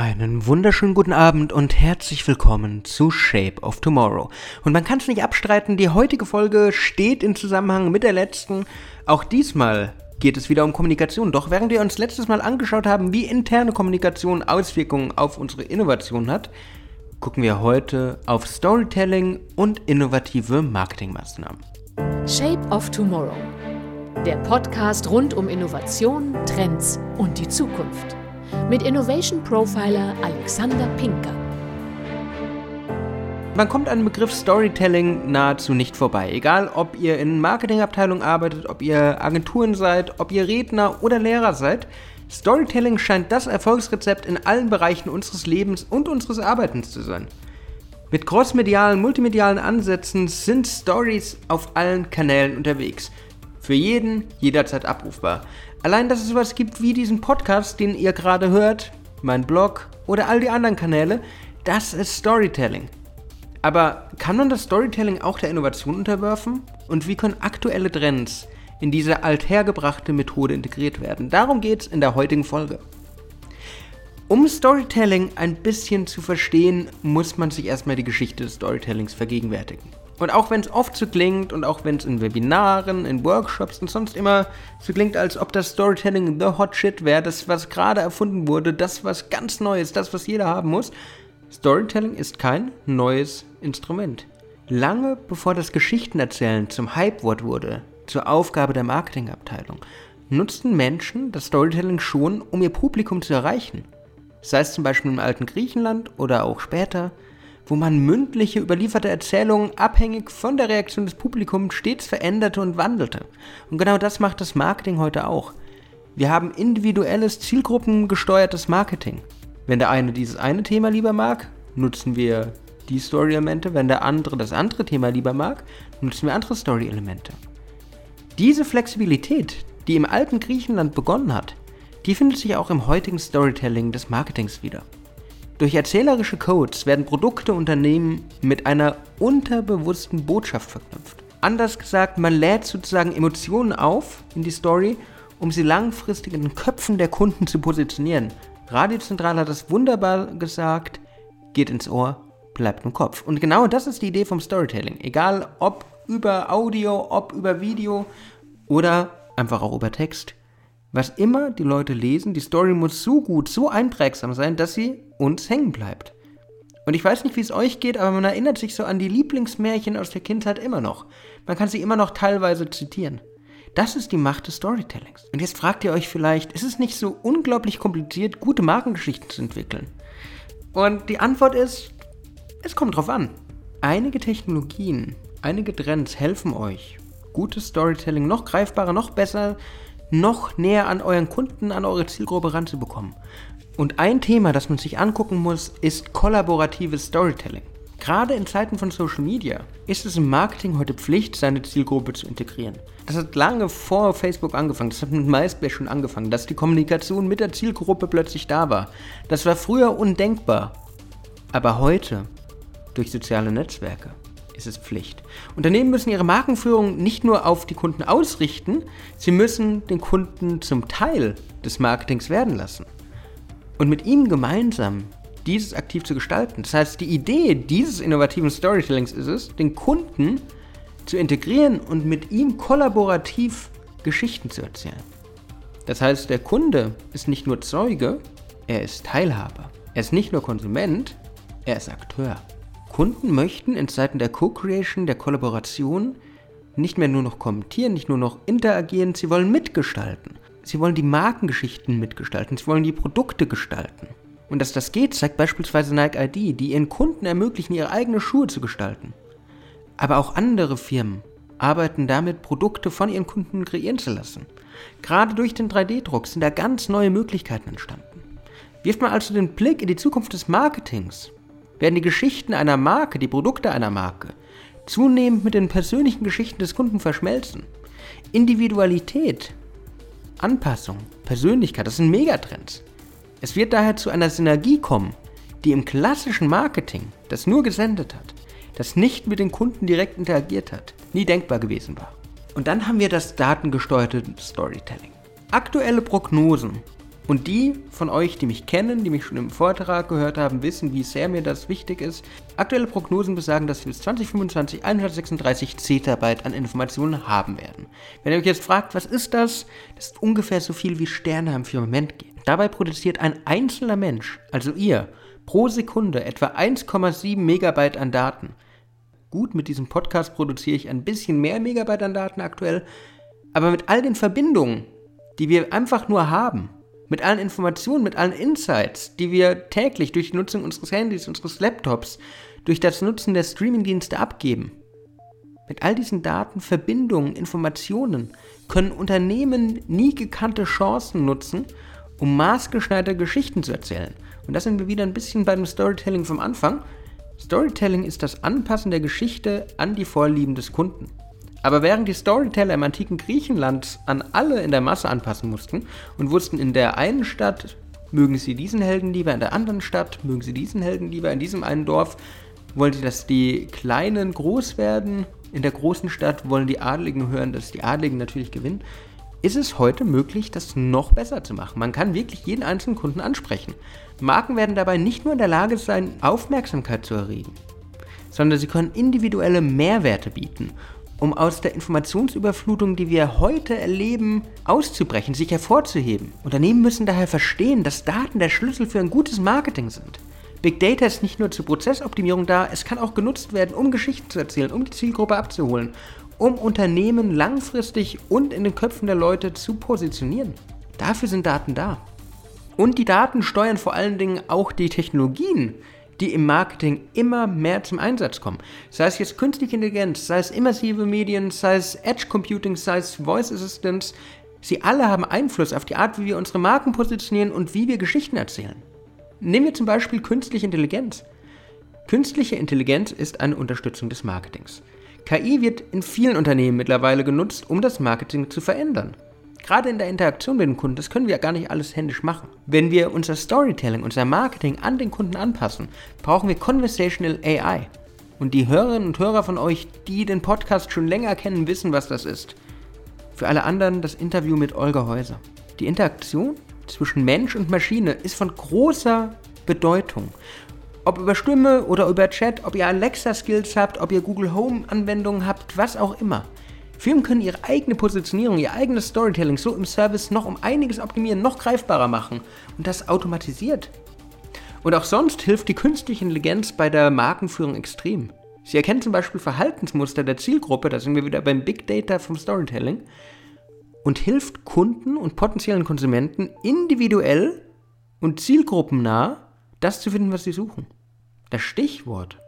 Einen wunderschönen guten Abend und herzlich willkommen zu Shape of Tomorrow. Und man kann es nicht abstreiten, die heutige Folge steht in Zusammenhang mit der letzten. Auch diesmal geht es wieder um Kommunikation. Doch während wir uns letztes Mal angeschaut haben, wie interne Kommunikation Auswirkungen auf unsere Innovation hat, gucken wir heute auf Storytelling und innovative Marketingmaßnahmen. Shape of Tomorrow. Der Podcast rund um Innovation, Trends und die Zukunft mit Innovation Profiler Alexander Pinker. Man kommt an den Begriff Storytelling nahezu nicht vorbei. Egal, ob ihr in Marketingabteilungen arbeitet, ob ihr Agenturen seid, ob ihr Redner oder Lehrer seid. Storytelling scheint das Erfolgsrezept in allen Bereichen unseres Lebens und unseres Arbeitens zu sein. Mit crossmedialen, multimedialen Ansätzen sind Stories auf allen Kanälen unterwegs. Für jeden jederzeit abrufbar. Allein, dass es sowas gibt wie diesen Podcast, den ihr gerade hört, mein Blog oder all die anderen Kanäle, das ist Storytelling. Aber kann man das Storytelling auch der Innovation unterwerfen? Und wie können aktuelle Trends in diese althergebrachte Methode integriert werden? Darum geht es in der heutigen Folge. Um Storytelling ein bisschen zu verstehen, muss man sich erstmal die Geschichte des Storytellings vergegenwärtigen. Und auch wenn es oft so klingt und auch wenn es in Webinaren, in Workshops und sonst immer so klingt, als ob das Storytelling the hot shit wäre, das, was gerade erfunden wurde, das, was ganz neu ist, das, was jeder haben muss. Storytelling ist kein neues Instrument. Lange bevor das Geschichtenerzählen zum Hypewort wurde, zur Aufgabe der Marketingabteilung, nutzten Menschen das Storytelling schon, um ihr Publikum zu erreichen. Sei es zum Beispiel im alten Griechenland oder auch später – wo man mündliche überlieferte Erzählungen abhängig von der Reaktion des Publikums stets veränderte und wandelte. Und genau das macht das Marketing heute auch. Wir haben individuelles, zielgruppengesteuertes Marketing. Wenn der eine dieses eine Thema lieber mag, nutzen wir die Story-Elemente. Wenn der andere das andere Thema lieber mag, nutzen wir andere Story-Elemente. Diese Flexibilität, die im alten Griechenland begonnen hat, die findet sich auch im heutigen Storytelling des Marketings wieder. Durch erzählerische Codes werden Produkte Unternehmen mit einer unterbewussten Botschaft verknüpft. Anders gesagt, man lädt sozusagen Emotionen auf in die Story, um sie langfristig in den Köpfen der Kunden zu positionieren. Radiozentral hat das wunderbar gesagt, geht ins Ohr, bleibt im Kopf. Und genau das ist die Idee vom Storytelling. Egal ob über Audio, ob über Video oder einfach auch über Text. Was immer die Leute lesen, die Story muss so gut, so einprägsam sein, dass sie uns hängen bleibt. Und ich weiß nicht, wie es euch geht, aber man erinnert sich so an die Lieblingsmärchen aus der Kindheit immer noch. Man kann sie immer noch teilweise zitieren. Das ist die Macht des Storytellings. Und jetzt fragt ihr euch vielleicht, ist es nicht so unglaublich kompliziert, gute Markengeschichten zu entwickeln? Und die Antwort ist, es kommt drauf an. Einige Technologien, einige Trends helfen euch, gutes Storytelling noch greifbarer, noch besser noch näher an euren Kunden, an eure Zielgruppe ranzubekommen. Und ein Thema, das man sich angucken muss, ist kollaboratives Storytelling. Gerade in Zeiten von Social Media ist es im Marketing heute Pflicht, seine Zielgruppe zu integrieren. Das hat lange vor Facebook angefangen, das hat mit MySpace schon angefangen, dass die Kommunikation mit der Zielgruppe plötzlich da war. Das war früher undenkbar. Aber heute, durch soziale Netzwerke, ist es Pflicht. Unternehmen müssen ihre Markenführung nicht nur auf die Kunden ausrichten, sie müssen den Kunden zum Teil des Marketings werden lassen. Und mit ihm gemeinsam dieses aktiv zu gestalten. Das heißt, die Idee dieses innovativen Storytellings ist es, den Kunden zu integrieren und mit ihm kollaborativ Geschichten zu erzählen. Das heißt, der Kunde ist nicht nur Zeuge, er ist Teilhaber. Er ist nicht nur Konsument, er ist Akteur. Kunden möchten in Zeiten der Co-Creation, der Kollaboration nicht mehr nur noch kommentieren, nicht nur noch interagieren, sie wollen mitgestalten. Sie wollen die Markengeschichten mitgestalten, sie wollen die Produkte gestalten. Und dass das geht, zeigt beispielsweise Nike ID, die ihren Kunden ermöglichen, ihre eigenen Schuhe zu gestalten. Aber auch andere Firmen arbeiten damit, Produkte von ihren Kunden kreieren zu lassen. Gerade durch den 3D-Druck sind da ganz neue Möglichkeiten entstanden. Wirft man also den Blick in die Zukunft des Marketings, werden die Geschichten einer Marke, die Produkte einer Marke, zunehmend mit den persönlichen Geschichten des Kunden verschmelzen. Individualität, Anpassung, Persönlichkeit, das sind Megatrends. Es wird daher zu einer Synergie kommen, die im klassischen Marketing, das nur gesendet hat, das nicht mit den Kunden direkt interagiert hat, nie denkbar gewesen war. Und dann haben wir das datengesteuerte Storytelling. Aktuelle Prognosen Und die von euch, die mich kennen, die mich schon im Vortrag gehört haben, wissen, wie sehr mir das wichtig ist. Aktuelle Prognosen besagen, dass wir bis 2025 136 Zettabyte an Informationen haben werden. Wenn ihr euch jetzt fragt, was ist das? Das ist ungefähr so viel wie Sterne am Firmament gehen. Dabei produziert ein einzelner Mensch, also ihr, pro Sekunde etwa 1,7 Megabyte an Daten. Gut, mit diesem Podcast produziere ich ein bisschen mehr Megabyte an Daten aktuell, aber mit all den Verbindungen, die wir einfach nur haben, mit allen Informationen, mit allen Insights, die wir täglich durch die Nutzung unseres Handys, unseres Laptops, durch das Nutzen der Streamingdienste abgeben. Mit all diesen Daten, Verbindungen, Informationen können Unternehmen nie gekannte Chancen nutzen, um maßgeschneiderte Geschichten zu erzählen. Und das sind wir wieder ein bisschen bei dem Storytelling vom Anfang. Storytelling ist das Anpassen der Geschichte an die Vorlieben des Kunden. Aber während die Storyteller im antiken Griechenland an alle in der Masse anpassen mussten und wussten in der einen Stadt, mögen sie diesen Helden lieber, in der anderen Stadt mögen sie diesen Helden lieber, in diesem einen Dorf wollen sie, dass die Kleinen groß werden, in der großen Stadt wollen die Adligen hören, dass die Adligen natürlich gewinnen, ist es heute möglich, das noch besser zu machen. Man kann wirklich jeden einzelnen Kunden ansprechen. Marken werden dabei nicht nur in der Lage sein, Aufmerksamkeit zu erregen, sondern sie können individuelle Mehrwerte bieten um aus der Informationsüberflutung, die wir heute erleben, auszubrechen, sich hervorzuheben. Unternehmen müssen daher verstehen, dass Daten der Schlüssel für ein gutes Marketing sind. Big Data ist nicht nur zur Prozessoptimierung da, es kann auch genutzt werden, um Geschichten zu erzählen, um die Zielgruppe abzuholen, um Unternehmen langfristig und in den Köpfen der Leute zu positionieren. Dafür sind Daten da. Und die Daten steuern vor allen Dingen auch die Technologien, die im Marketing immer mehr zum Einsatz kommen. Sei es jetzt künstliche Intelligenz, sei es immersive Medien, sei es Edge Computing, sei es Voice Assistance, sie alle haben Einfluss auf die Art, wie wir unsere Marken positionieren und wie wir Geschichten erzählen. Nehmen wir zum Beispiel künstliche Intelligenz. Künstliche Intelligenz ist eine Unterstützung des Marketings. KI wird in vielen Unternehmen mittlerweile genutzt, um das Marketing zu verändern. Gerade in der Interaktion mit dem Kunden, das können wir ja gar nicht alles händisch machen. Wenn wir unser Storytelling, unser Marketing an den Kunden anpassen, brauchen wir Conversational AI. Und die Hörerinnen und Hörer von euch, die den Podcast schon länger kennen, wissen, was das ist. Für alle anderen das Interview mit Olga Häuser. Die Interaktion zwischen Mensch und Maschine ist von großer Bedeutung. Ob über Stimme oder über Chat, ob ihr Alexa-Skills habt, ob ihr Google Home-Anwendungen habt, was auch immer. Firmen können ihre eigene Positionierung, ihr eigenes Storytelling so im Service noch um einiges optimieren, noch greifbarer machen und das automatisiert. Und auch sonst hilft die künstliche Intelligenz bei der Markenführung extrem. Sie erkennt zum Beispiel Verhaltensmuster der Zielgruppe, da sind wir wieder beim Big Data vom Storytelling, und hilft Kunden und potenziellen Konsumenten individuell und zielgruppennah das zu finden, was sie suchen. Das Stichwort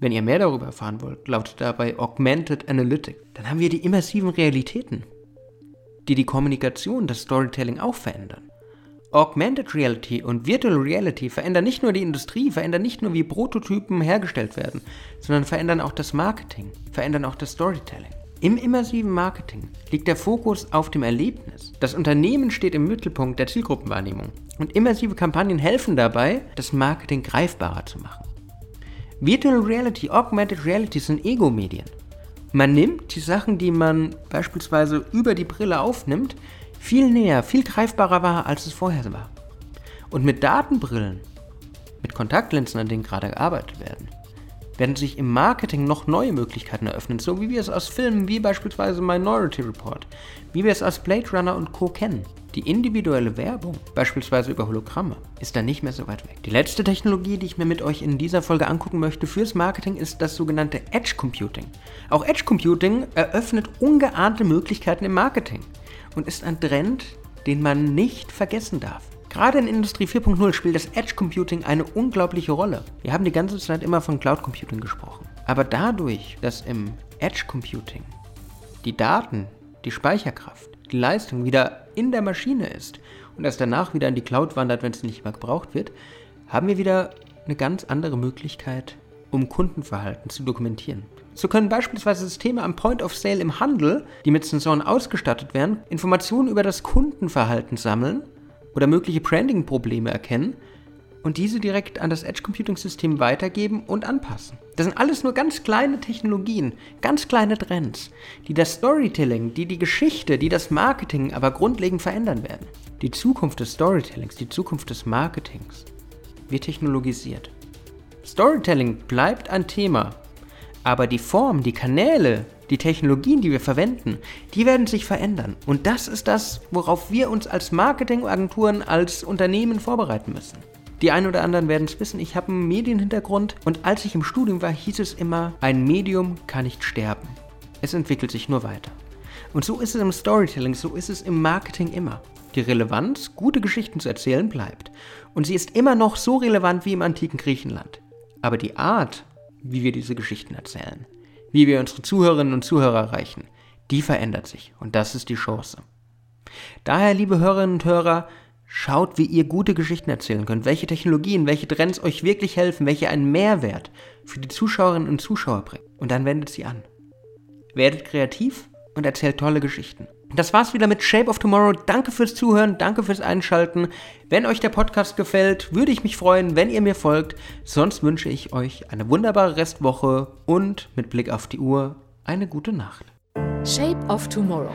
wenn ihr mehr darüber erfahren wollt, lautet dabei Augmented Analytics. Dann haben wir die immersiven Realitäten, die die Kommunikation, das Storytelling auch verändern. Augmented Reality und Virtual Reality verändern nicht nur die Industrie, verändern nicht nur, wie Prototypen hergestellt werden, sondern verändern auch das Marketing, verändern auch das Storytelling. Im immersiven Marketing liegt der Fokus auf dem Erlebnis. Das Unternehmen steht im Mittelpunkt der Zielgruppenwahrnehmung und immersive Kampagnen helfen dabei, das Marketing greifbarer zu machen. Virtual Reality, Augmented Reality sind Ego-Medien. Man nimmt die Sachen, die man beispielsweise über die Brille aufnimmt, viel näher, viel greifbarer wahr, als es vorher war. Und mit Datenbrillen, mit Kontaktlinsen, an denen gerade gearbeitet werden, werden sich im Marketing noch neue Möglichkeiten eröffnen, so wie wir es aus Filmen wie beispielsweise Minority Report, wie wir es aus Blade Runner und Co. kennen. Die individuelle Werbung, beispielsweise über Hologramme, ist da nicht mehr so weit weg. Die letzte Technologie, die ich mir mit euch in dieser Folge angucken möchte fürs Marketing, ist das sogenannte Edge Computing. Auch Edge Computing eröffnet ungeahnte Möglichkeiten im Marketing und ist ein Trend, den man nicht vergessen darf. Gerade in Industrie 4.0 spielt das Edge Computing eine unglaubliche Rolle. Wir haben die ganze Zeit immer von Cloud Computing gesprochen. Aber dadurch, dass im Edge Computing die Daten, die Speicherkraft, die Leistung wieder in der Maschine ist und erst danach wieder in die Cloud wandert, wenn es nicht mehr gebraucht wird, haben wir wieder eine ganz andere Möglichkeit, um Kundenverhalten zu dokumentieren. So können beispielsweise Systeme am Point of Sale im Handel, die mit Sensoren ausgestattet werden, Informationen über das Kundenverhalten sammeln oder mögliche Branding-Probleme erkennen und diese direkt an das Edge Computing System weitergeben und anpassen. Das sind alles nur ganz kleine Technologien, ganz kleine Trends, die das Storytelling, die die Geschichte, die das Marketing aber grundlegend verändern werden. Die Zukunft des Storytellings, die Zukunft des Marketings wird technologisiert. Storytelling bleibt ein Thema, aber die Form, die Kanäle, die Technologien, die wir verwenden, die werden sich verändern. Und das ist das, worauf wir uns als Marketingagenturen, als Unternehmen vorbereiten müssen. Die einen oder anderen werden es wissen, ich habe einen Medienhintergrund und als ich im Studium war, hieß es immer, ein Medium kann nicht sterben. Es entwickelt sich nur weiter. Und so ist es im Storytelling, so ist es im Marketing immer. Die Relevanz, gute Geschichten zu erzählen, bleibt. Und sie ist immer noch so relevant wie im antiken Griechenland. Aber die Art, wie wir diese Geschichten erzählen, wie wir unsere Zuhörerinnen und Zuhörer erreichen, die verändert sich. Und das ist die Chance. Daher, liebe Hörerinnen und Hörer, Schaut, wie ihr gute Geschichten erzählen könnt, welche Technologien, welche Trends euch wirklich helfen, welche einen Mehrwert für die Zuschauerinnen und Zuschauer bringen. Und dann wendet sie an. Werdet kreativ und erzählt tolle Geschichten. Das war's wieder mit Shape of Tomorrow. Danke fürs Zuhören, danke fürs Einschalten. Wenn euch der Podcast gefällt, würde ich mich freuen, wenn ihr mir folgt. Sonst wünsche ich euch eine wunderbare Restwoche und mit Blick auf die Uhr eine gute Nacht. Shape of Tomorrow